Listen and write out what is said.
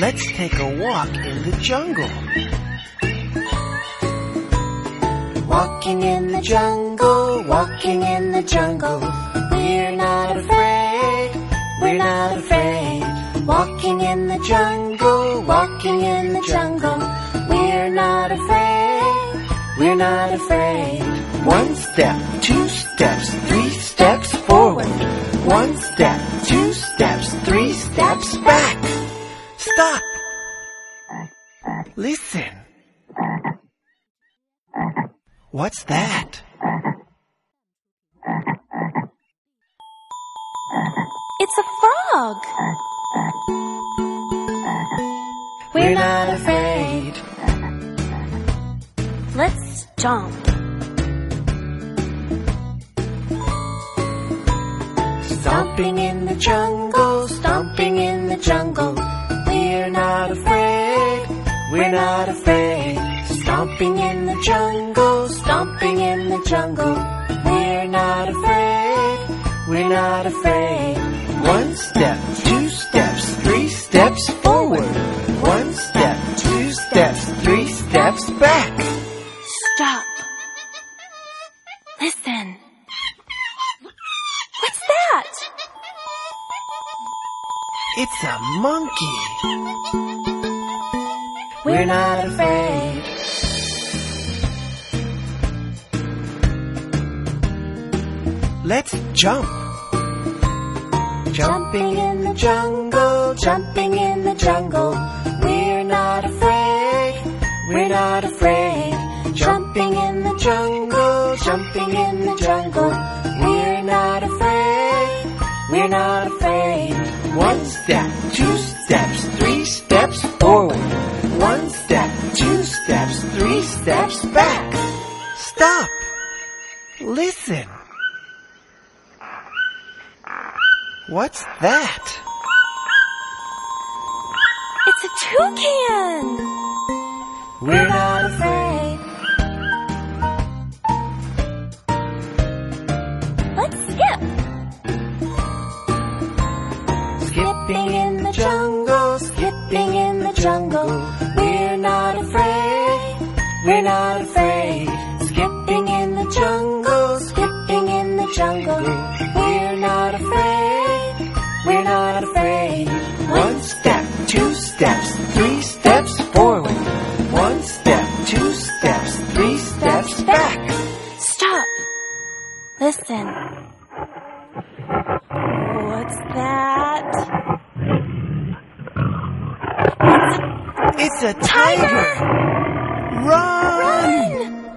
Let's take a walk in the jungle. Walking in the jungle, walking in the jungle. We're not afraid, we're not afraid. Walking in the jungle, walking in the jungle. We're not afraid, we're not afraid. One step, two steps, three steps forward. One step, two steps, three steps back. Stop. Listen. What's that? It's a frog. We're not afraid. Let's jump. Stomping in the jungle, stomping in the jungle. We're not afraid, we're not afraid. Stomping in the jungle, stomping in the jungle. We're not afraid, we're not afraid. One step, two steps, three steps forward. One step, two steps, three steps back. Stop. Listen. What's that? It's a monkey. We're not afraid. Let's jump. Jumping in the jungle, jumping in the jungle. We're not afraid, we're not afraid. Jumping in the jungle, jumping in the jungle. We're not afraid, we're not afraid. One step, two three steps back. Stop. Listen. What's that? It's a toucan. We're not afraid. Let's skip. Skipping in the jungle, skipping in we're not afraid. Skipping in the jungle, skipping in the jungle. We're not afraid, we're not afraid. One step, two steps, three steps forward. One step, two steps, three steps back. Stop. Listen. What's that? It's a tiger. Run! Run!